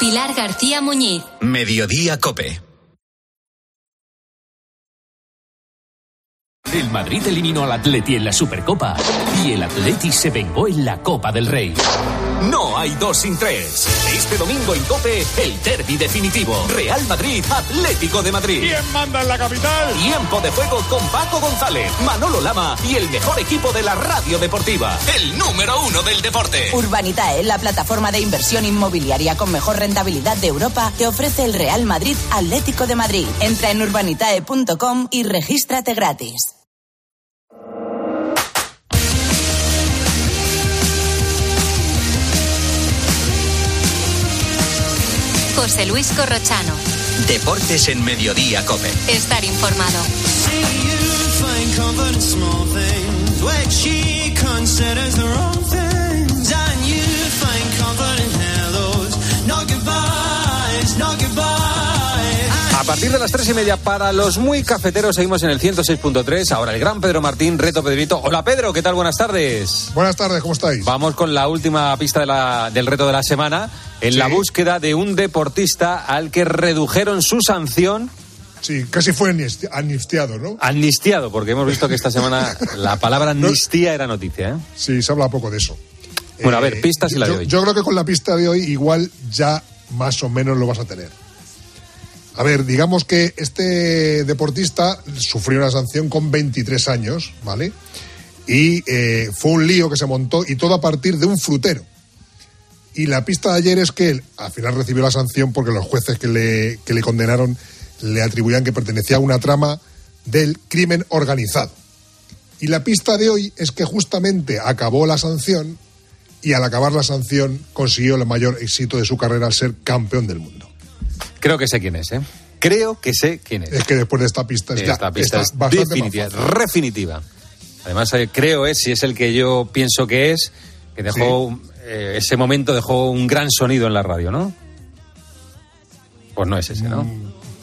Pilar García Muñiz. Mediodía Cope. El Madrid eliminó al Atleti en la Supercopa y el Atleti se vengó en la Copa del Rey. No hay dos sin tres. Este domingo en Cope, el derby definitivo. Real Madrid, Atlético de Madrid. ¿Quién manda en la capital? Tiempo de juego con Paco González, Manolo Lama y el mejor equipo de la radio deportiva. El número uno del deporte. Urbanitae, la plataforma de inversión inmobiliaria con mejor rentabilidad de Europa, te ofrece el Real Madrid Atlético de Madrid. Entra en urbanitae.com y regístrate gratis. José Luis Corrochano. Deportes en Mediodía Cope. Estar informado. A partir de las tres y media, para los muy cafeteros, seguimos en el 106.3. Ahora el gran Pedro Martín, reto Pedrito. Hola Pedro, ¿qué tal? Buenas tardes. Buenas tardes, ¿cómo estáis? Vamos con la última pista de la- del reto de la semana. En la búsqueda de un deportista al que redujeron su sanción, Sí, casi fue amnisti- amnistiado, ¿no? amnistiado, porque hemos visto que esta semana la palabra amnistía era noticia. ¿eh? Sí, se habla poco de eso. Bueno, a ver, pistas y la yo, de hoy. Yo creo que con la pista de hoy igual ya más o menos lo vas a tener. A ver, digamos que este deportista sufrió una sanción con 23 años, ¿vale? Y eh, fue un lío que se montó y todo a partir de un frutero. Y la pista de ayer es que él al final recibió la sanción porque los jueces que le, que le condenaron le atribuían que pertenecía a una trama del crimen organizado. Y la pista de hoy es que justamente acabó la sanción y al acabar la sanción consiguió el mayor éxito de su carrera al ser campeón del mundo. Creo que sé quién es, ¿eh? Creo que sé quién es. Es que después de esta pista, ya- Esta pista es bastante más definitiva, fácil. definitiva. Además, eh, creo es, si es el que yo pienso que es, que dejó, eh, ese momento dejó un gran sonido en la radio, ¿no? Pues no es ese, ¿no?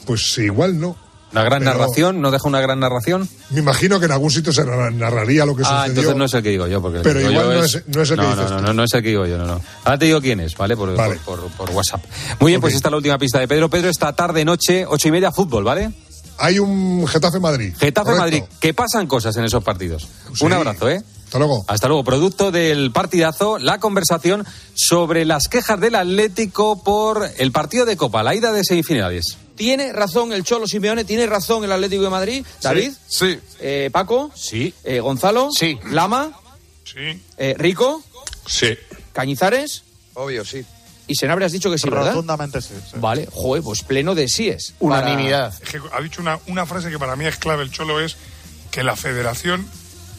Pues igual no. Una gran Pero narración, ¿no deja una gran narración? Me imagino que en algún sitio se narra- narraría lo que Ah, sucedió. entonces no es el que digo yo. Porque Pero que igual no es- no es el que no, dices no, tú. no, no es el que digo yo, no, no. Ahora te digo quién es, ¿vale? Por, Vale. por, por- por WhatsApp. Muy bien, pues esta es la última pista de Pedro. Pedro, esta tarde, noche, ocho y media, fútbol, ¿vale? Hay un Getafe Madrid. Getafe Correcto. Madrid, que pasan cosas en esos partidos. Sí. Un abrazo, ¿eh? Hasta luego. Hasta luego. Producto del partidazo, la conversación sobre las quejas del Atlético por el partido de Copa, la ida de semifinales. Tiene razón el Cholo Simeone, tiene razón el Atlético de Madrid. David, Sí. eh, Paco, Sí. eh, Gonzalo, Sí. Lama, Sí. eh, Rico, Sí. Cañizares Obvio, sí. y Senabre has dicho que sí, ¿verdad? Rotundamente sí. sí. Vale, joder, pues pleno de síes. Unanimidad. Es que ha dicho una, una frase que para mí es clave el Cholo, es que la federación,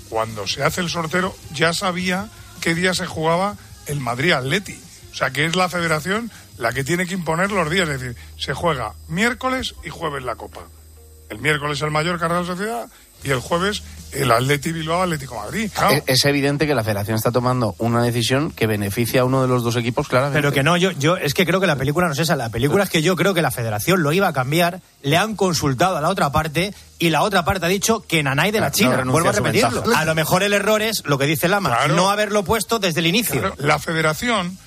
cuando se hace el sortero, ya sabía qué día se jugaba el Madrid Atleti. O sea, que es la federación la que tiene que imponer los días. Es decir, se juega miércoles y jueves la Copa. El miércoles el Mallorca Real Sociedad y el jueves el Atleti Bilbao Atlético Madrid. Claro. Es, es evidente que la federación está tomando una decisión que beneficia a uno de los dos equipos, claramente. Pero que no, yo, yo es que creo que la película no es esa. La película es que yo creo que la federación lo iba a cambiar, le han consultado a la otra parte y la otra parte ha dicho que Nanay de la No China. renuncia Vuelvo a repetirlo. ventaja. A lo mejor el error es lo que dice Lama, Claro. no haberlo puesto desde el inicio. Claro, la federación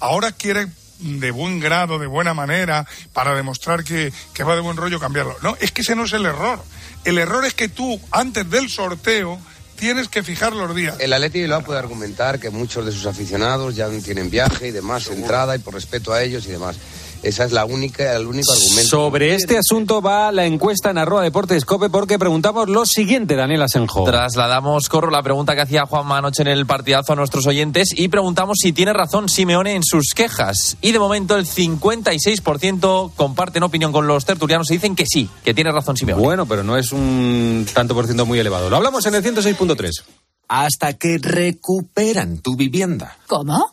ahora quiere de buen grado, de buena manera, para demostrar que, que va de buen rollo cambiarlo. No, es que ese no es el error. El error es que tú, antes del sorteo, tienes que fijar los días. El Atleti Bilbao puede argumentar que muchos de sus aficionados ya tienen viaje y demás, entrada y por respeto a ellos y demás. Esa es la única, el único argumento. Sobre este asunto va la encuesta en arroba deportes cope porque preguntamos lo siguiente, Daniel Asenjo. Trasladamos, Corro, la pregunta que hacía Juanma anoche en el partidazo a nuestros oyentes y preguntamos si tiene razón Simeone en sus quejas. Y de momento el 56% comparten opinión con los tertulianos y dicen que sí, que tiene razón Simeone. Bueno, pero no es un tanto por ciento muy elevado. Lo hablamos en el 106.3. Hasta que recuperan tu vivienda. ¿Cómo?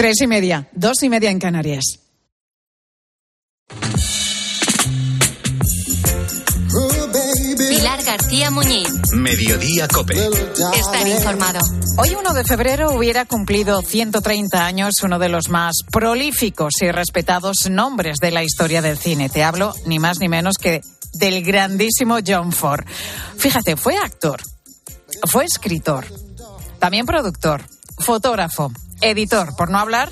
Tres y media, dos y media en Canarias. Pilar García Muñiz. Mediodía Cope. Estar informado. Hoy 1 de febrero hubiera cumplido 130 años uno de los más prolíficos y respetados nombres de la historia del cine. Te hablo ni más ni menos que del grandísimo John Ford. Fíjate, fue actor, fue escritor, también productor, fotógrafo, editor, por no hablar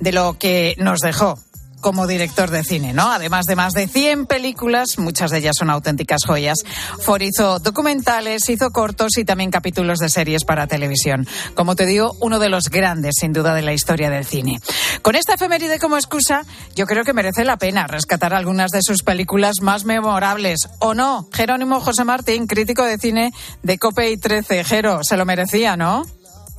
de lo que nos dejó como director de cine, ¿no? Además de más de 100 películas, muchas de ellas son auténticas joyas. Ford hizo documentales, hizo cortos y también capítulos de series para televisión. Como te digo, uno de los grandes, sin duda, de la historia del cine. Con esta efeméride como excusa, yo creo que merece la pena rescatar algunas de sus películas más memorables. ¿O no? Jerónimo José Martín, crítico de cine de Cope y 13. Jero, se lo merecía, ¿no?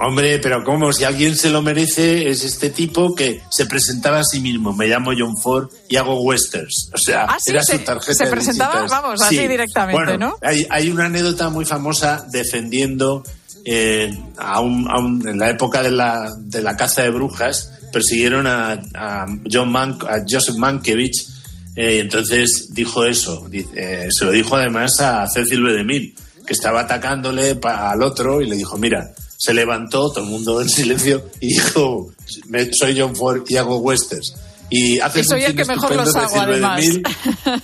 Hombre, pero ¿cómo? Si alguien se lo merece, es este tipo que se presentaba a sí mismo. Me llamo John Ford y hago westerns. O sea, Ah, sí, era se- su tarjeta se presentaba, vamos, así directamente, Bueno, ¿no? Hay, hay una anécdota muy famosa defendiendo eh, a un, a un- en la época de la, de la caza de brujas, persiguieron a, a John Man, a Joseph Mankiewicz. eh, y entonces dijo eso. Eh, se lo dijo además a Cecil B. DeMille, que estaba atacándole pa- al otro y le dijo, mira, se levantó, todo el mundo en silencio, y dijo, "Me- soy John Ford y hago westerns. Y haces soy un el cine que mejor estupendo, los hago, Cecil B. además. DeMille".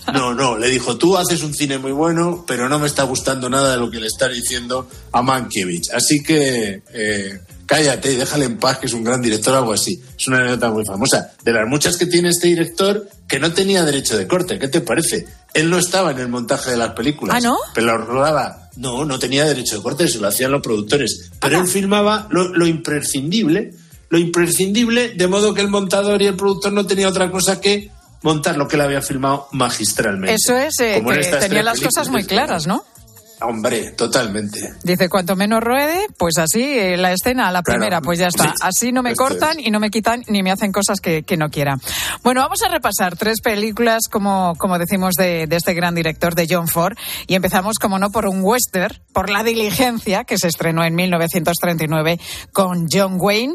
No, no, le dijo, tú haces un cine muy bueno, pero no me está gustando nada de lo que le estás diciendo a Mankiewicz. Así que eh, cállate y déjale en paz, que es un gran director, algo así. Es una anécdota muy famosa. De las muchas que tiene este director, que no tenía derecho de corte, ¿qué te parece? Él no estaba en el montaje de las películas. ¿Ah, no? Pero lo rodaba. No, no tenía derecho de corte, se lo hacían los productores. Pero él filmaba lo, lo imprescindible, lo imprescindible, de modo que el montador y el productor no tenía otra cosa que montar lo que él había filmado magistralmente. Eso es, eh, que tenía las cosas muy claras, ¿no? Hombre, totalmente. Dice, cuanto menos ruede, pues así, eh, la escena, la Claro. primera, pues ya está. Sí. Así no me cortan y no me quitan ni me hacen cosas que, que no quiera. Bueno, vamos a repasar tres películas, como, como decimos, de, de este gran director, de John Ford. Y empezamos, como no, por un western, por La Diligencia, que se estrenó en 1939 con John Wayne.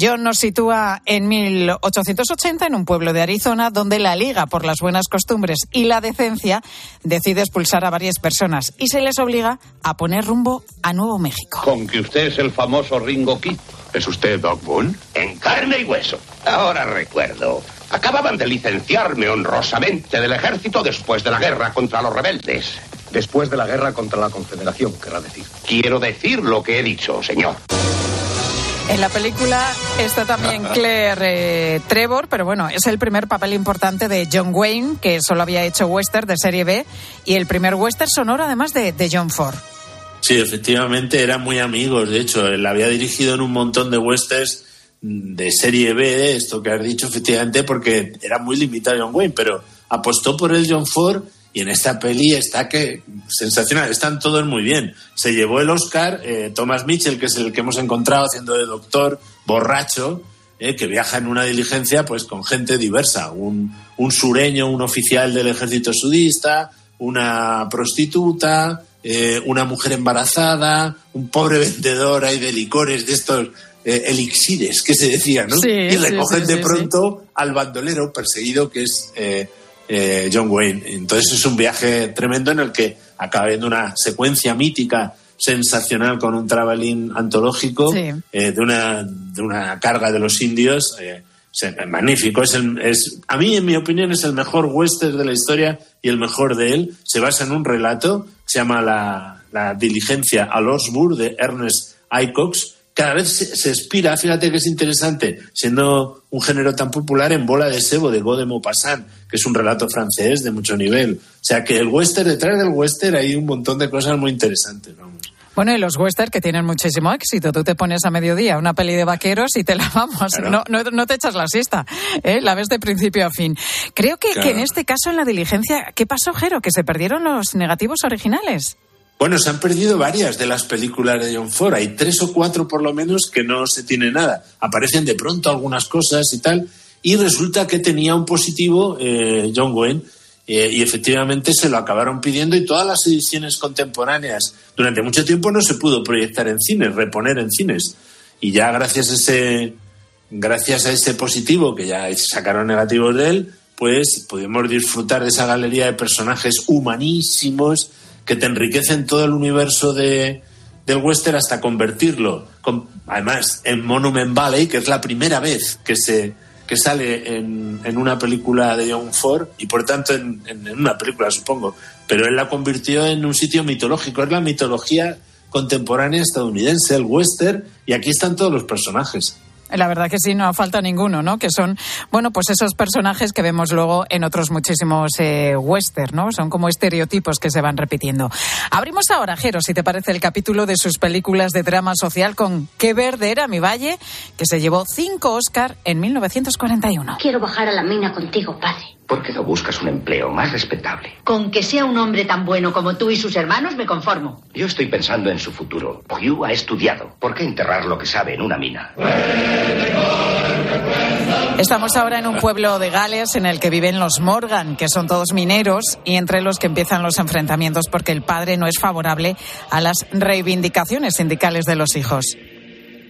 John nos sitúa en 1880 en un pueblo de Arizona, donde la Liga por las Buenas Costumbres y la Decencia decide expulsar a varias personas y se les obliga a poner rumbo a Nuevo México. Con que usted es el famoso Ringo Kid. ¿Es usted Doc Boone? En carne y hueso. Ahora recuerdo. Acababan de licenciarme honrosamente del ejército después de la guerra contra los rebeldes. Después de la guerra contra la Confederación, querrá decir. Quiero decir lo que he dicho, señor. En la película está también Claire eh, Trevor, pero bueno, es el primer papel importante de John Wayne, que solo había hecho western de serie B, y el primer western sonoro además de, de John Ford. Sí, efectivamente, eran muy amigos. De hecho, él había dirigido en un montón de westerns de serie B, esto que has dicho, efectivamente, porque era muy limitado John Wayne, pero apostó por el John Ford y en esta peli está que sensacional, están todos muy bien. Se llevó el Oscar eh, Thomas Mitchell, que es el que hemos encontrado haciendo de doctor borracho, eh, que viaja en una diligencia pues con gente diversa, un, un sureño, un oficial del ejército sudista, una prostituta, eh, una mujer embarazada, un pobre vendedor ahí de licores de estos eh, elixires que se decían, ¿no? Sí, y recogen sí, de pronto al bandolero perseguido que es eh, eh, John Wayne. Entonces es un viaje tremendo en el que acaba viendo una secuencia mítica sensacional con un traveling antológico Sí. eh, de, una, de una carga de los indios. eh, magnífico. Es el, es, a mí, en mi opinión, es el mejor western de la historia y el mejor de él. Se basa en un relato que se llama La, la diligencia a Losburg de Ernest Icox. Cada vez se, se expira, fíjate que es interesante, siendo un género tan popular en Bola de Sebo de de Maupassant, que es un relato francés de mucho nivel. O sea que el western, detrás del western hay un montón de cosas muy interesantes. vamos. Bueno, y los western que tienen muchísimo éxito. Tú te pones a mediodía una peli de vaqueros y te la vamos. Claro. No, no, no te echas la siesta. ¿eh? La ves de principio a fin. Creo que, Claro. que en este caso, en la diligencia, ¿qué pasó, Jero? Que se perdieron los negativos originales. Bueno, se han perdido varias de las películas de John Ford. Hay tres o cuatro por lo menos que no se tiene nada. Aparecen de pronto algunas cosas y tal. Y resulta que tenía un positivo eh, John Wayne. eh, y efectivamente se lo acabaron pidiendo y todas las ediciones contemporáneas durante mucho tiempo no se pudo proyectar en cines, reponer en cines. Y ya gracias a ese gracias a este positivo, que ya sacaron negativos de él, pues podemos disfrutar de esa galería de personajes humanísimos que te enriquecen todo el universo de, del western hasta convertirlo, con- además, en Monument Valley, que es la primera vez que se que sale en, en una película de John Ford y por tanto en, en- en una película supongo, pero él la convirtió en un sitio mitológico, es la mitología contemporánea estadounidense, el western, y aquí están todos los personajes. La verdad que sí, no falta ninguno, ¿no? Que son, bueno, pues esos personajes que vemos luego en otros muchísimos eh, western, ¿no? Son como estereotipos que se van repitiendo. Abrimos ahora, Jero, si te parece, el capítulo de sus películas de drama social con Qué verde era mi valle, que se llevó cinco Oscar en 1941. Quiero bajar a la mina contigo, padre. ¿Por qué no buscas un empleo más respetable? Con que sea un hombre tan bueno como tú y sus hermanos me conformo. Yo estoy pensando en su futuro. Hugh ha estudiado. ¿Por qué enterrar lo que sabe en una mina? Estamos ahora en un pueblo de Gales en el que viven los Morgan, que son todos mineros y entre los que empiezan los enfrentamientos porque el padre no es favorable a las reivindicaciones sindicales de los hijos.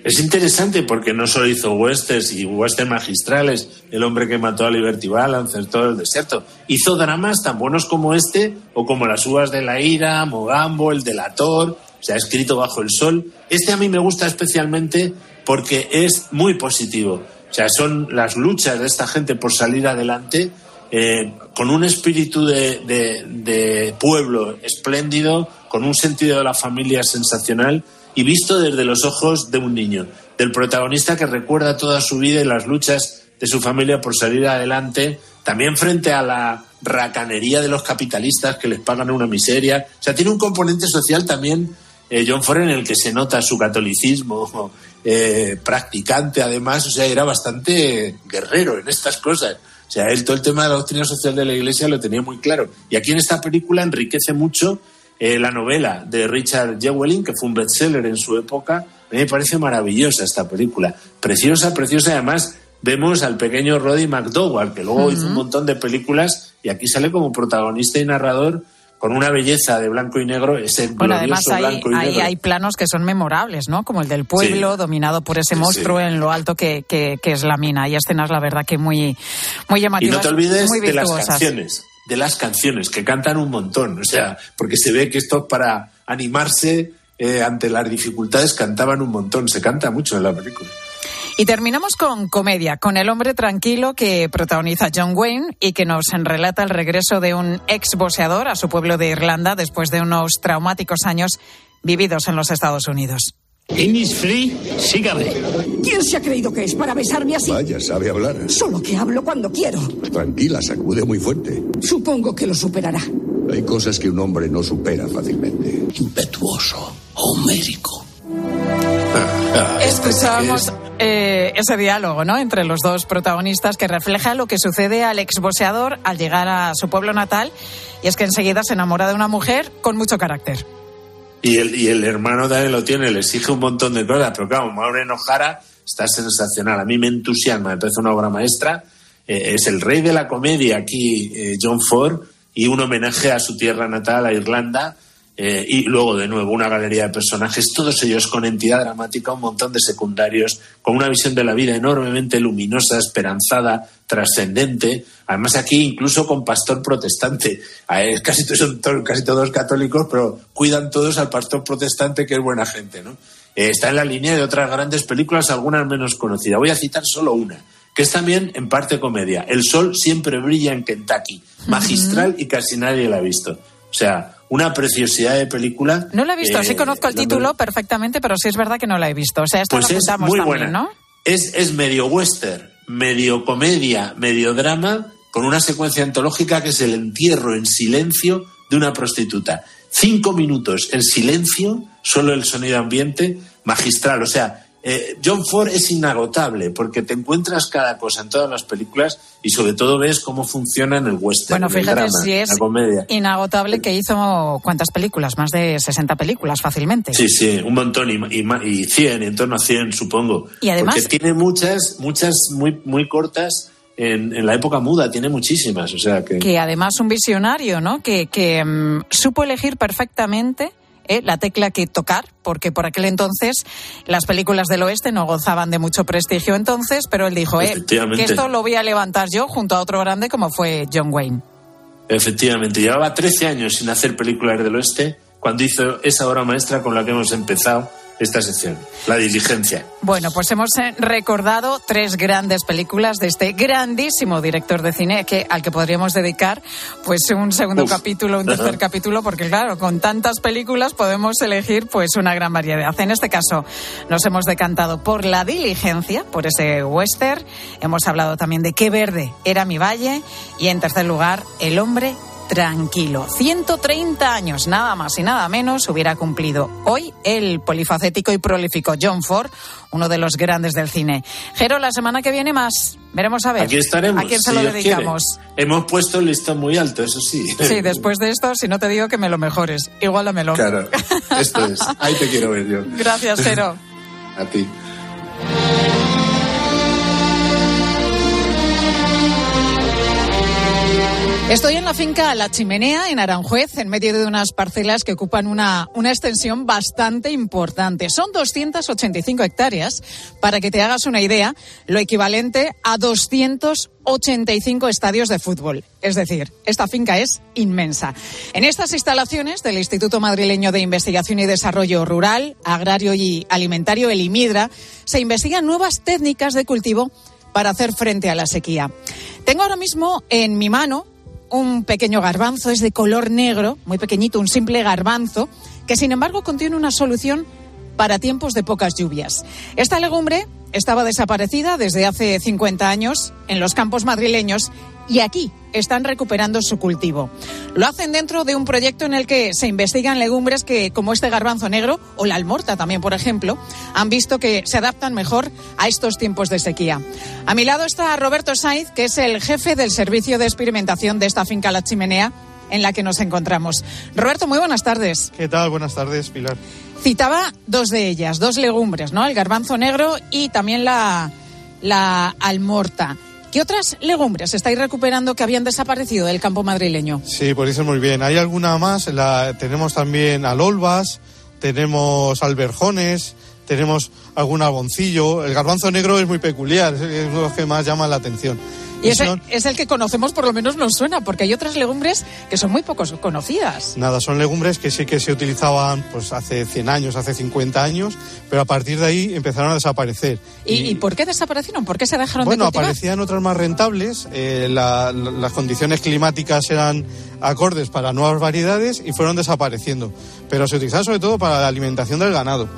Es interesante porque no solo hizo westerns y western magistrales, El hombre que mató a Liberty Balance, todo el desierto. Hizo dramas tan buenos como este o como Las uvas de la ira, Mogambo, El delator, se ha escrito bajo el sol. Este a mí me gusta especialmente porque es muy positivo. O sea, son las luchas de esta gente por salir adelante eh, con un espíritu de pueblo espléndido, con un sentido de la familia sensacional y visto desde los ojos de un niño, del protagonista que recuerda toda su vida y las luchas de su familia por salir adelante, también frente a la racanería de los capitalistas que les pagan una miseria. O sea, tiene un componente social también, eh, John Ford, en el que se nota su catolicismo eh, practicante, además, o sea, era bastante guerrero en estas cosas. O sea, él todo el tema de la doctrina social de la Iglesia lo tenía muy claro. Y aquí en esta película enriquece mucho eh, la novela de Richard Jewelin, que fue un bestseller en su época. A mí me parece maravillosa esta película. Preciosa, preciosa. Además, vemos al pequeño Roddy McDowell, que luego hizo un montón de películas y aquí sale como protagonista y narrador con una belleza de blanco y negro, ese Bueno, además ahí, blanco y ahí negro. hay planos que son memorables, ¿no? Como el del pueblo dominado por ese monstruo en lo alto que, que- que es la mina. Hay escenas, la verdad, que muy, muy Y llamativas. no te olvides muy de las canciones, de las canciones, que cantan un montón. O sea, porque se ve que esto para animarse eh, ante las dificultades cantaban un montón. Se canta mucho en la película. Y terminamos con comedia, con El hombre tranquilo que protagoniza John Wayne y que nos relata el regreso de un ex boxeador a su pueblo de Irlanda después de unos traumáticos años vividos en los Estados Unidos. Innisfree, sígame. ¿Quién se ha creído que es para besarme así? Vaya, sabe hablar. Solo que hablo cuando quiero. Tranquila, sacude muy fuerte. Supongo que lo superará. Hay cosas que un hombre no supera fácilmente. Impetuoso, homérico. Escuchábamos eh, ese diálogo ¿no? entre los dos protagonistas que refleja lo que sucede al exboxeador al llegar a su pueblo natal y es que enseguida se enamora de una mujer con mucho carácter. Y el, y el hermano también lo tiene, le exige un montón de cosas, pero claro, Maureen O'Hara está sensacional. A mí me entusiasma, me parece una obra maestra. Eh, es el rey de la comedia aquí, eh, John Ford, y un homenaje a su tierra natal, a Irlanda. Eh, y luego, de nuevo, una galería de personajes, todos ellos con entidad dramática, un montón de secundarios, con una visión de la vida enormemente luminosa, esperanzada, trascendente. Además, aquí incluso con pastor protestante. Eh, Casi, todos son to- casi todos católicos, pero cuidan todos al pastor protestante, que es buena gente. ¿no? Eh, está en la línea de otras grandes películas, algunas menos conocidas. Voy a citar solo una, que es también en parte comedia. El sol siempre brilla en Kentucky. Magistral y casi nadie la ha visto. O sea, una preciosidad de película. No la he visto, Eh, sí conozco el título perfectamente, pero sí es verdad que no la he visto. O sea, esta Pues es muy también, buena. ¿no? Es, es medio western, medio comedia, medio drama, con una secuencia antológica que es el entierro en silencio de una prostituta. Cinco minutos en silencio, solo el sonido ambiente, magistral. O sea, eh, John Ford es inagotable porque te encuentras cada cosa en todas las películas y sobre todo ves cómo funciona en el western, Bueno, en el fíjate drama, si es la comedia. inagotable que hizo cuántas películas, más de 60 películas fácilmente. Sí, sí, un montón y, y, y 100, en torno a 100 supongo. Y además- Porque tiene muchas, muchas muy, muy cortas en, en la época muda, tiene muchísimas, o sea que... que además un visionario, ¿no? Que, que mm, supo elegir perfectamente ¿eh? la tecla que tocar, porque por aquel entonces las películas del oeste no gozaban de mucho prestigio entonces, pero él dijo, eh, que esto lo voy a levantar yo junto a otro grande como fue John Wayne. Efectivamente, llevaba 13 años sin hacer películas del oeste cuando hizo esa obra maestra con la que hemos empezado esta sección, La diligencia. Bueno, pues hemos eh, recordado tres grandes películas de este grandísimo director de cine que al que podríamos dedicar pues un segundo capítulo, un tercer capítulo, porque claro, con tantas películas podemos elegir pues una gran variedad. En este caso nos hemos decantado por La diligencia, por ese western. Hemos hablado también de Qué verde era mi valle y en tercer lugar El hombre tranquilo. 130 años, nada más y nada menos, hubiera cumplido hoy el polifacético y prolífico John Ford, uno de los grandes del cine. Jero, la semana que viene más. Veremos a ver. Aquí estaremos. ¿A quién se lo dedicamos? Hemos puesto el listón muy alto, eso sí. Sí, después de esto, si no te digo que me lo mejores, igualamelo. Claro, esto es. Ahí te quiero ver yo. Gracias, Jero. a ti. Estoy en la finca La Chimenea, en Aranjuez, en medio de unas parcelas que ocupan una, una extensión bastante importante. Son 285 hectáreas, para que te hagas una idea, lo equivalente a 285 estadios de fútbol. Es decir, esta finca es inmensa. En estas instalaciones del Instituto Madrileño de Investigación y Desarrollo Rural, Agrario y Alimentario, el IMIDRA, se investigan nuevas técnicas de cultivo para hacer frente a la sequía. Tengo ahora mismo en mi mano un pequeño garbanzo, es de color negro, muy pequeñito, un simple garbanzo, que sin embargo contiene una solución para tiempos de pocas lluvias. Esta legumbre estaba desaparecida desde hace 50 años en los campos madrileños y aquí están recuperando su cultivo. Lo hacen dentro de un proyecto en el que se investigan legumbres que, como este garbanzo negro o la almorta también, por ejemplo, han visto que se adaptan mejor a estos tiempos de sequía. A mi lado está Roberto Saiz, que es el jefe del servicio de experimentación de esta finca La Chimenea en la que nos encontramos. Roberto, muy buenas tardes. ¿Qué tal? Buenas tardes, Pilar. Citaba dos de ellas, dos legumbres, ¿no? El garbanzo negro y también la, la almorta. ¿Qué otras legumbres estáis recuperando que habían desaparecido del campo madrileño? Sí, pues eso muy bien. Hay alguna más. La, tenemos también alolvas, tenemos alberjones, tenemos algún alboncillo. El garbanzo negro es muy peculiar, es uno de los que más llama la atención. Y ese es el que conocemos, por lo menos nos suena, porque hay otras legumbres que son muy pocos conocidas. Nada, son legumbres que sí que se utilizaban pues hace 100 años, hace 50 años, pero a partir de ahí empezaron a desaparecer. ¿Y, y, por qué desaparecieron? ¿Por qué se dejaron bueno, de cultivar? aparecían otras más rentables, eh, la, la, las condiciones climáticas eran acordes para nuevas variedades y fueron desapareciendo. Pero se utilizaban sobre todo para la alimentación del ganado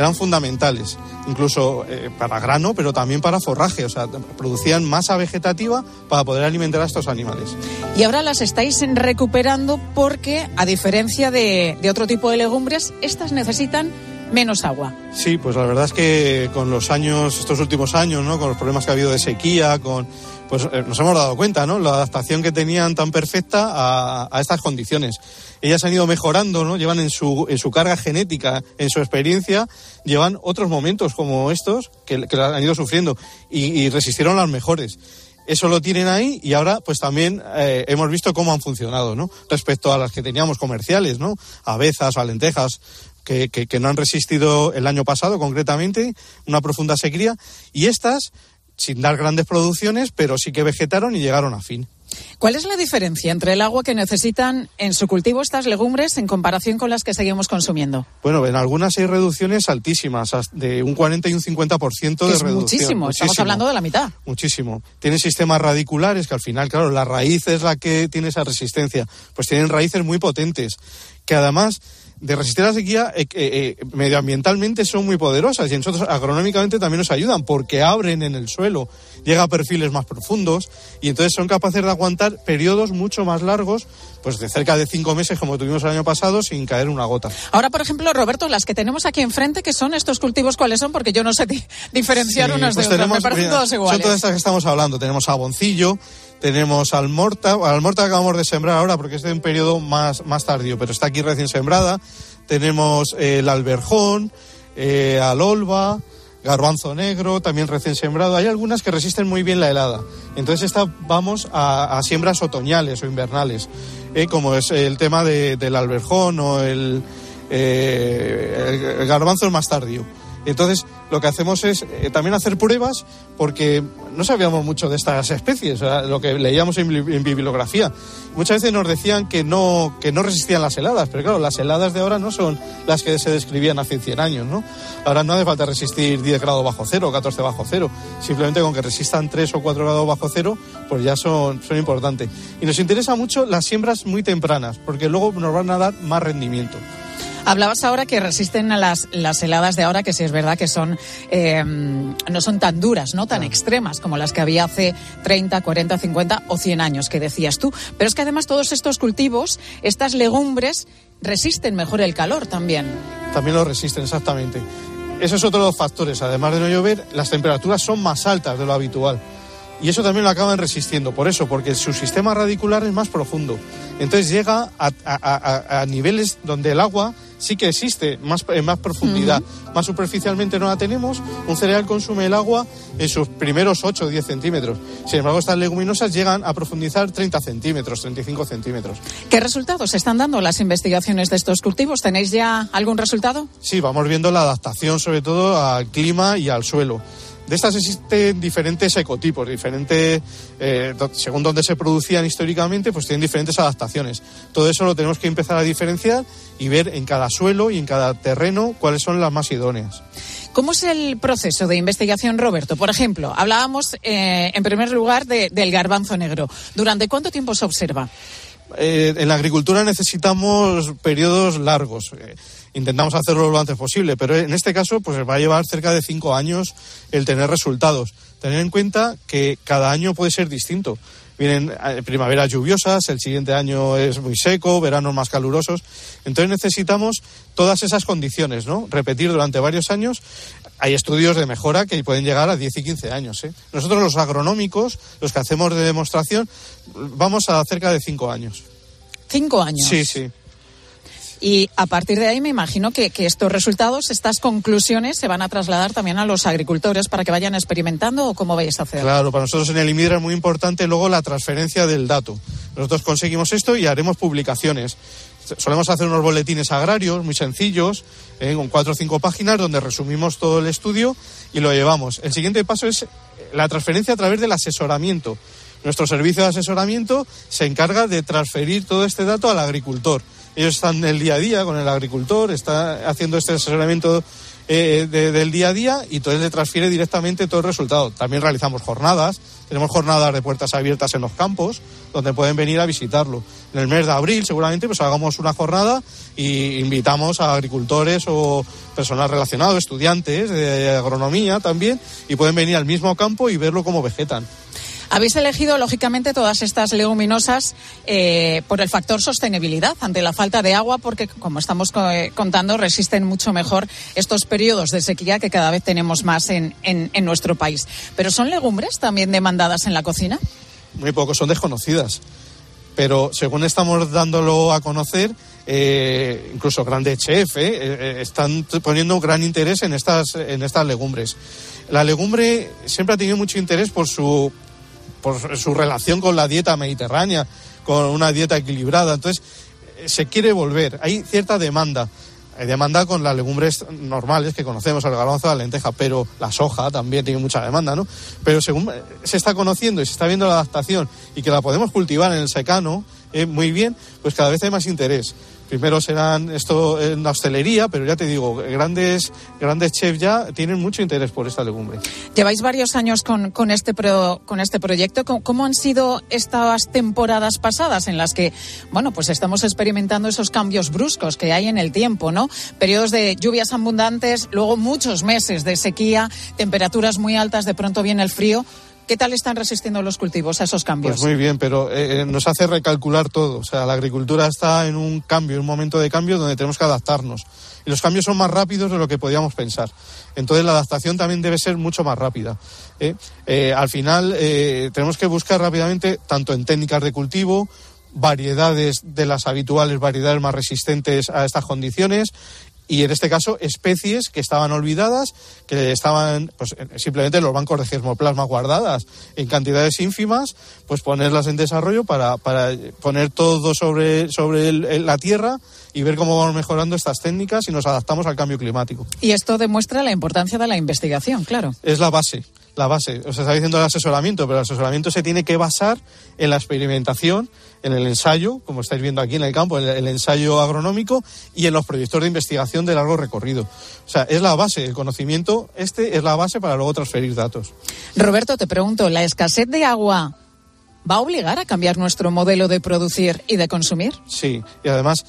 eran fundamentales, incluso eh, para grano, pero también para forraje, o sea, producían masa vegetativa para poder alimentar a estos animales. Y ahora las estáis recuperando porque, a diferencia de, de otro tipo de legumbres, estas necesitan menos agua. Sí, pues la verdad es que con los años, estos últimos años, ¿no? con los problemas que ha habido de sequía, con pues eh, nos hemos dado cuenta, ¿no? La adaptación que tenían tan perfecta a, a, estas condiciones. Ellas han ido mejorando, ¿no? Llevan en su, en su carga genética, en su experiencia, llevan otros momentos como estos que, que han ido sufriendo y, y, resistieron las mejores. Eso lo tienen ahí y ahora pues también eh, hemos visto cómo han funcionado, ¿no? Respecto a las que teníamos comerciales, ¿no? Avezas o lentejas, que, que, que, no han resistido el año pasado concretamente, una profunda sequía, y estas sin dar grandes producciones, pero sí que vegetaron y llegaron a fin. ¿Cuál es la diferencia entre el agua que necesitan en su cultivo estas legumbres en comparación con las que seguimos consumiendo? Bueno, en algunas hay reducciones altísimas, de un 40 y un 50% de es reducción. Muchísimo, estamos hablando de la mitad. Muchísimo. Tienen sistemas radiculares que al final, claro, la raíz es la que tiene esa resistencia. Pues tienen raíces muy potentes, que además de resistir a la sequía eh, eh, medioambientalmente son muy poderosas y nosotros agronómicamente también nos ayudan porque abren en el suelo, llega a perfiles más profundos y entonces son capaces de aguantar periodos mucho más largos, pues de cerca de cinco meses como tuvimos el año pasado sin caer una gota. Ahora, por ejemplo, Roberto, las que tenemos aquí enfrente, ¿qué son estos cultivos? ¿Cuáles son? Porque yo no sé diferenciar sí, unas pues de tenemos, otras, me parecen mira, todas iguales. Son todas estas que estamos hablando. Tenemos aboncillo, tenemos almorta, almorta acabamos de sembrar ahora porque es de un periodo más, más tardío, pero está aquí recién sembrada. Tenemos eh, el alberjón, eh, alolva, garbanzo negro, también recién sembrado. Hay algunas que resisten muy bien la helada. Entonces esta, vamos a, siembras otoñales o invernales, eh, como es el tema de, del alberjón o el, eh, el, garbanzo más tardío. Entonces, lo que hacemos es eh, también hacer pruebas porque no sabíamos mucho de estas especies, lo que leíamos en, en bibliografía. Muchas veces nos decían que no, que no resistían las heladas, pero claro, las heladas de ahora no son las que se describían hace 100 años, ¿no? Ahora no hace falta resistir 10 grados bajo cero o 14 bajo cero. Simplemente con que resistan 3 o 4 grados bajo cero, pues ya son, son importantes. Y nos interesa mucho las siembras muy tempranas, porque luego nos van a dar más rendimiento. Hablabas ahora que resisten a las, las heladas de ahora, que sí es verdad que son eh, no son tan duras, no tan extremas como las que había hace 30, 40, 50 o 100 años que decías tú. Pero es que además todos estos cultivos, estas legumbres, resisten mejor el calor también. también lo resisten, exactamente. Ese es otro de los factores. Además de no llover, las temperaturas son más altas de lo habitual. Y eso también lo acaban resistiendo. Por eso, porque su sistema radicular es más profundo. Entonces llega a, a- a- a niveles donde el agua sí que existe, más, en más profundidad. Más superficialmente no la tenemos. Un cereal consume el agua en sus primeros 8 o 10 centímetros. Sin embargo, estas leguminosas llegan a profundizar 30 centímetros, 35 centímetros. ¿Qué resultados están dando las investigaciones de estos cultivos? ¿Tenéis ya algún resultado? Sí, vamos viendo la adaptación sobre todo al clima y al suelo. De estas existen diferentes ecotipos, diferentes, eh, según donde se producían históricamente, pues tienen diferentes adaptaciones. Todo eso lo tenemos que empezar a diferenciar y ver en cada suelo y en cada terreno cuáles son las más idóneas. ¿Cómo es el proceso de investigación, Roberto? Por ejemplo, hablábamos eh, en primer lugar de- del garbanzo negro. ¿Durante cuánto tiempo se observa? Eh, en la agricultura necesitamos periodos largos. Intentamos hacerlo lo antes posible, pero en este caso pues va a llevar cerca de cinco años el tener resultados. Tener en cuenta que cada año puede ser distinto. Vienen eh, primaveras lluviosas, el siguiente año es muy seco, veranos más calurosos. Entonces necesitamos todas esas condiciones, ¿no? Repetir durante varios años. Hay estudios de mejora que pueden llegar a 10 y 15 años. ¿eh? Nosotros los agronómicos, los que hacemos de demostración, vamos a cerca de cinco años. Cinco años. Sí, sí. Y a partir de ahí me imagino que, que estos resultados, estas conclusiones, se van a trasladar también a los agricultores para que vayan experimentando o cómo vais a hacer. Claro, para nosotros en el IMIDRA es muy importante luego la transferencia del dato. Nosotros conseguimos esto y haremos publicaciones. Solemos hacer unos boletines agrarios muy sencillos, eh, con cuatro o cinco páginas, donde resumimos todo el estudio y lo llevamos. El siguiente paso es la transferencia a través del asesoramiento. Nuestro servicio de asesoramiento se encarga de transferir todo este dato al agricultor. Ellos están el día a día con el agricultor, está haciendo este asesoramiento eh, de- del día a día y entonces le transfiere directamente todo el resultado. También realizamos jornadas, tenemos jornadas de puertas abiertas en los campos donde pueden venir a visitarlo. En el mes de abril seguramente pues hagamos una jornada y invitamos a agricultores o personal relacionado, estudiantes de agronomía también y pueden venir al mismo campo y verlo cómo vegetan. Habéis elegido, lógicamente, todas estas leguminosas eh, por el factor sostenibilidad ante la falta de agua, porque, como estamos eh, contando, resisten mucho mejor estos periodos de sequía que cada vez tenemos más en, en- nuestro país. Pero ¿son legumbres también demandadas en la cocina? muy pocos son desconocidas. Pero según estamos dándolo a conocer, eh, incluso grandes chefs están poniendo gran interés en estas, en estas legumbres. La legumbre siempre ha tenido mucho interés por su, por su relación con la dieta mediterránea, con una dieta equilibrada. Entonces, eh, se quiere volver. Hay cierta demanda. Hay demanda con las legumbres normales que conocemos, el garbanzo, la lenteja, pero la soja también tiene mucha demanda, ¿no? Pero según eh, se está conociendo y se está viendo la adaptación y que la podemos cultivar en el secano eh, muy bien, pues cada vez hay más interés. Primero serán esto en la hostelería, pero ya te digo, grandes, grandes chefs ya tienen mucho interés por esta legumbre. Lleváis varios años con, con este, pro- con este proyecto. ¿Cómo, han sido estas temporadas pasadas en las que, bueno, pues estamos experimentando esos cambios bruscos que hay en el tiempo, ¿no? Periodos de lluvias abundantes, luego muchos meses de sequía, temperaturas muy altas, de pronto viene el frío. ¿Qué tal están resistiendo los cultivos a esos cambios? Pues muy bien, pero eh, eh, nos hace recalcular todo. O sea, la agricultura está en un cambio, en un momento de cambio donde tenemos que adaptarnos. Y los cambios son más rápidos de lo que podíamos pensar. Entonces la adaptación también debe ser mucho más rápida. ¿eh? Al final tenemos que buscar rápidamente, tanto en técnicas de cultivo, variedades de las habituales, variedades más resistentes a estas condiciones y en este caso especies que estaban olvidadas, que estaban pues, simplemente en los bancos de germoplasma guardadas en cantidades ínfimas, pues ponerlas en desarrollo para, para poner todo sobre, sobre el- la tierra y ver cómo vamos mejorando estas técnicas y nos adaptamos al cambio climático. Y esto demuestra la importancia de la investigación, claro. Es la base, la base. O sea, está diciendo el asesoramiento, pero el asesoramiento se tiene que basar en la experimentación, en el ensayo, como estáis viendo aquí en el campo, en el, el ensayo agronómico y en los proyectos de investigación de largo recorrido. O sea, es la base, el conocimiento este es la base para luego transferir datos. Roberto, te pregunto, ¿la escasez de agua va a obligar a cambiar nuestro modelo de producir y de consumir? Sí, y además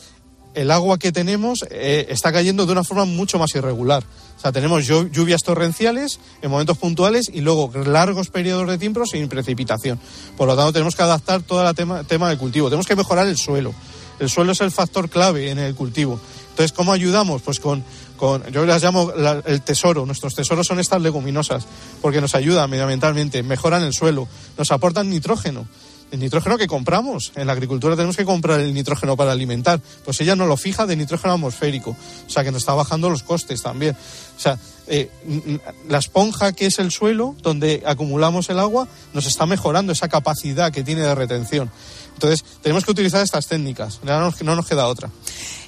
el agua que tenemos eh, está cayendo de una forma mucho más irregular. O sea, tenemos llu- lluvias torrenciales en momentos puntuales y luego largos periodos de tiempo sin precipitación. Por lo tanto, tenemos que adaptar todo el tema, tema del cultivo. Tenemos que mejorar el suelo. El suelo es el factor clave en el cultivo. Entonces, ¿cómo ayudamos? Pues con, con yo las llamo la- el tesoro. Nuestros tesoros son estas leguminosas, porque nos ayudan medioambientalmente, mejoran el suelo, nos aportan nitrógeno. El nitrógeno que compramos. En la agricultura tenemos que comprar el nitrógeno para alimentar. Pues ella no lo fija de nitrógeno atmosférico. O sea, que nos está bajando los costes también. O sea, eh, la esponja que es el suelo, donde acumulamos el agua, nos está mejorando esa capacidad que tiene de retención. Entonces, tenemos que utilizar estas técnicas. No nos, no nos queda otra.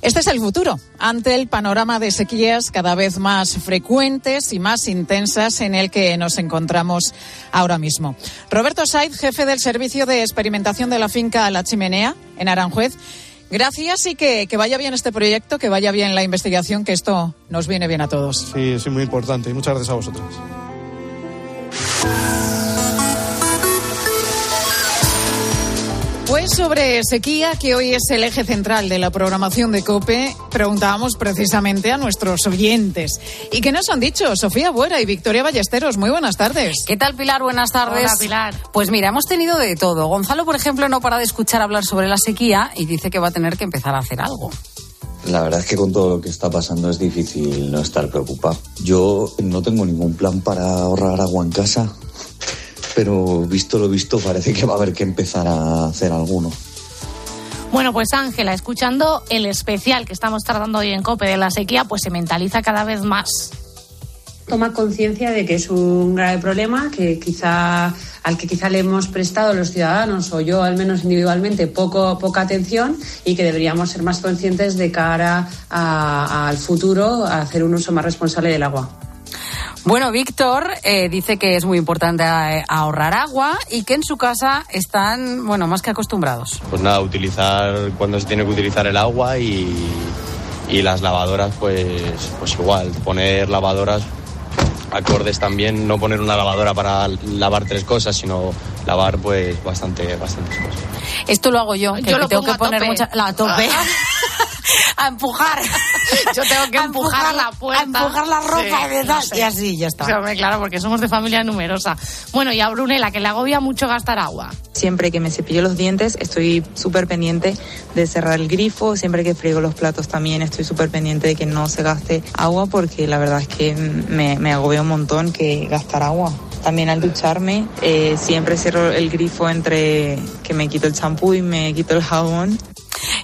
Este es el futuro, ante el panorama de sequías cada vez más frecuentes y más intensas en el que nos encontramos ahora mismo. Roberto Saiz, jefe del Servicio de Experimentación de la finca La Chimenea, en Aranjuez. Gracias y que, que vaya bien este proyecto, que vaya bien la investigación, que esto nos viene bien a todos. Sí, es muy importante. Y muchas gracias a vosotros. Pues sobre sequía, que hoy es el eje central de la programación de COPE, preguntábamos precisamente a nuestros oyentes. ¿Y qué nos han dicho? Sofía Buera y Victoria Ballesteros, muy buenas tardes. ¿Qué tal, Pilar? Buenas tardes. Hola, Pilar. Pues mira, hemos tenido de todo. Gonzalo, por ejemplo, no para de escuchar hablar sobre la sequía y dice que va a tener que empezar a hacer algo. La verdad es que con todo lo que está pasando es difícil no estar preocupado. Yo no tengo ningún plan para ahorrar agua en casa, pero visto lo visto parece que va a haber que empezar a hacer alguno. Bueno, pues Ángela, escuchando el especial que estamos tratando hoy en COPE de la sequía, pues se mentaliza cada vez más. toma conciencia de que es un grave problema que quizá al que quizá le hemos prestado los ciudadanos o yo al menos individualmente poco poca atención y que deberíamos ser más conscientes de cara al futuro a hacer un uso más responsable del agua. Bueno, Víctor eh, dice que es muy importante eh, ahorrar agua y que en su casa están, bueno, más que acostumbrados. Pues nada, utilizar cuando se tiene que utilizar el agua y, y las lavadoras, pues, pues igual, poner lavadoras acordes también, no poner una lavadora para lavar tres cosas, sino lavar pues bastante, bastantes cosas. Esto lo hago yo, que Yo lo tengo pongo que a poner tope. mucha la tope. a empujar. Yo tengo que A empujar, la puerta. A empujar la ropa Sí, y de tal, no sé. y así ya está. Claro, porque somos de familia numerosa. Bueno, y a Brunela, que le agobia mucho gastar agua. Siempre que me cepillo los dientes estoy súper pendiente de cerrar el grifo, siempre que friego los platos también estoy súper pendiente de que no se gaste agua porque la verdad es que me, me agobia un montón que gastar agua. También al ducharme eh, siempre cierro el grifo entre que me quito el champú y me quito el jabón.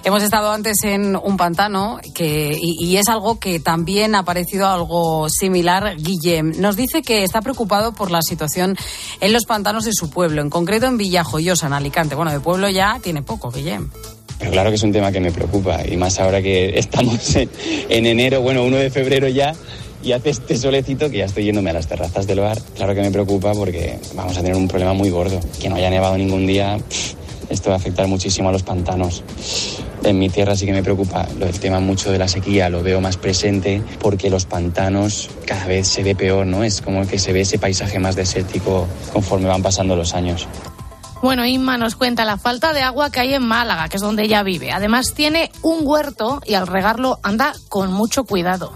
Hemos estado antes en un pantano que, y, y es algo que también ha parecido algo similar. Guillem nos dice que está preocupado por la situación en los pantanos de su pueblo, en concreto en Villajoyosa, en Alicante. Bueno, de pueblo ya tiene poco, Guillem. Pero claro que es un tema que me preocupa y más ahora que estamos en, en enero, bueno, 1 de febrero ya y hace este solecito que ya estoy yéndome a las terrazas del bar. Claro que me preocupa porque vamos a tener un problema muy gordo. Que no haya nevado ningún día, esto va a afectar muchísimo a los pantanos. En mi tierra sí que me preocupa del tema mucho de la sequía, lo veo más presente porque los pantanos cada vez se ve peor, ¿no? Es como que se ve ese paisaje más desértico conforme van pasando los años. Bueno, Inma nos cuenta la falta de agua que hay en Málaga, que es donde ella vive. Además tiene un huerto y al regarlo anda con mucho cuidado.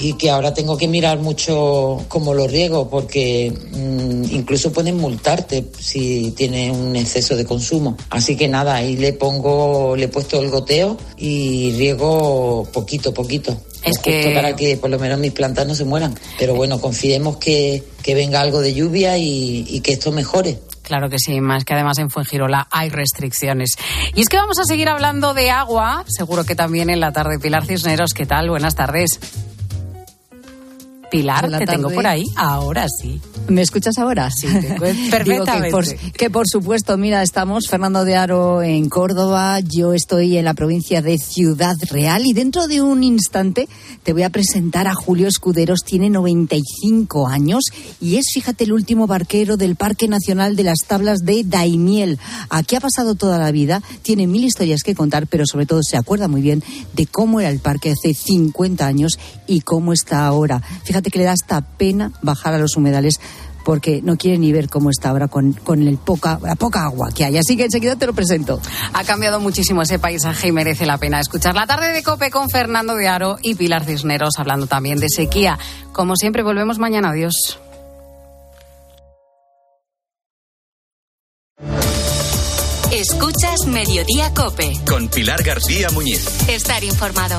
Y que ahora tengo que mirar mucho cómo lo riego porque mm, incluso pueden multarte si tienes un exceso de consumo. Así que nada, ahí le pongo, le he puesto el goteo y riego poquito, poquito. Es Justo que- para que por lo menos mis plantas no se mueran. Pero bueno, confiemos que, que venga algo de lluvia y, y que esto mejore. Claro que sí, más que además en Fuengirola hay restricciones. Y es que vamos a seguir hablando de agua, seguro que también en la tarde. Pilar Cisneros, ¿qué tal? Buenas tardes. Pilar, te tengo por ahí. Ahora sí. ¿Me escuchas ahora? Sí, te por, que por supuesto, mira, estamos Fernando de Aro en Córdoba, yo estoy en la provincia de Ciudad Real y dentro de un instante te voy a presentar a Julio Escuderos, tiene 95 años y es, fíjate, el último barquero del Parque Nacional de las Tablas de Daimiel. Aquí ha pasado toda la vida, tiene mil historias que contar, pero sobre todo se acuerda muy bien de cómo era el parque hace 50 años y cómo está ahora. Fíjate que le da hasta pena bajar a los humedales porque no quiere ni ver cómo está ahora con, con el poca, la poca agua que hay. Así que enseguida te lo presento. Ha cambiado muchísimo ese paisaje y merece la pena escuchar la tarde de Cope con Fernando de Aro y Pilar Cisneros hablando también de sequía. Como siempre, volvemos mañana. Adiós. Escuchas Mediodía Cope. Con Pilar García Muñiz. Estar informado.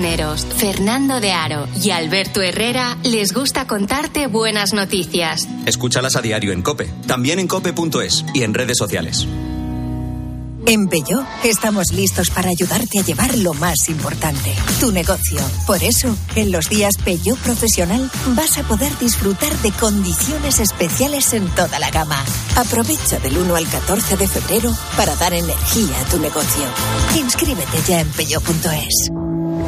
Cisneros, Fernando de Aro y Alberto Herrera les gusta contarte buenas noticias. Escúchalas a diario en Cope, también en cope.es y en redes sociales. En Peugeot estamos listos para ayudarte a llevar lo más importante, tu negocio. Por eso, en los días Peugeot Profesional vas a poder disfrutar de condiciones especiales en toda la gama. Aprovecha del 1 al 14 de febrero para dar energía a tu negocio. Inscríbete ya en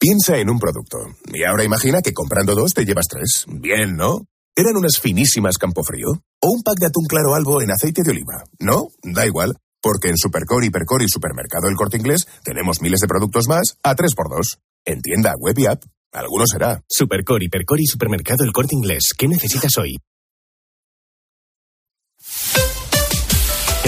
Piensa en un producto. Y ahora imagina que comprando dos te llevas tres. Bien, ¿no? ¿Eran unas finísimas Campofrío? ¿O un pack de atún claro albo en aceite de oliva? ¿No? Da igual. Porque en Supercore, Hipercore y Supermercado El Corte Inglés tenemos miles de productos más a 3x2. En tienda, web y app. Alguno será. Supercore, Hipercore y Supermercado El Corte Inglés. ¿Qué necesitas hoy?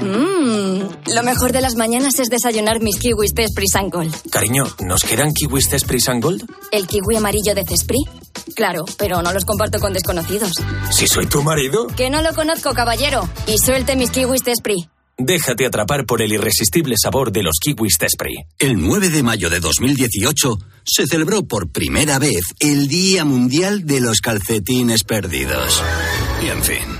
Mmm, lo mejor de las mañanas es desayunar mis kiwis Cespris and Gold. Cariño, ¿nos quedan kiwis Cespris and Gold? ¿El kiwi amarillo de Cespri? Claro, pero no los comparto con desconocidos. Si soy tu marido. Que no lo conozco, caballero. Y suelte mis kiwis Cespri. Déjate atrapar por el irresistible sabor de los kiwis Tespri. El 9 de mayo de 2018 se celebró por primera vez el Día Mundial de los Calcetines Perdidos. Y en fin,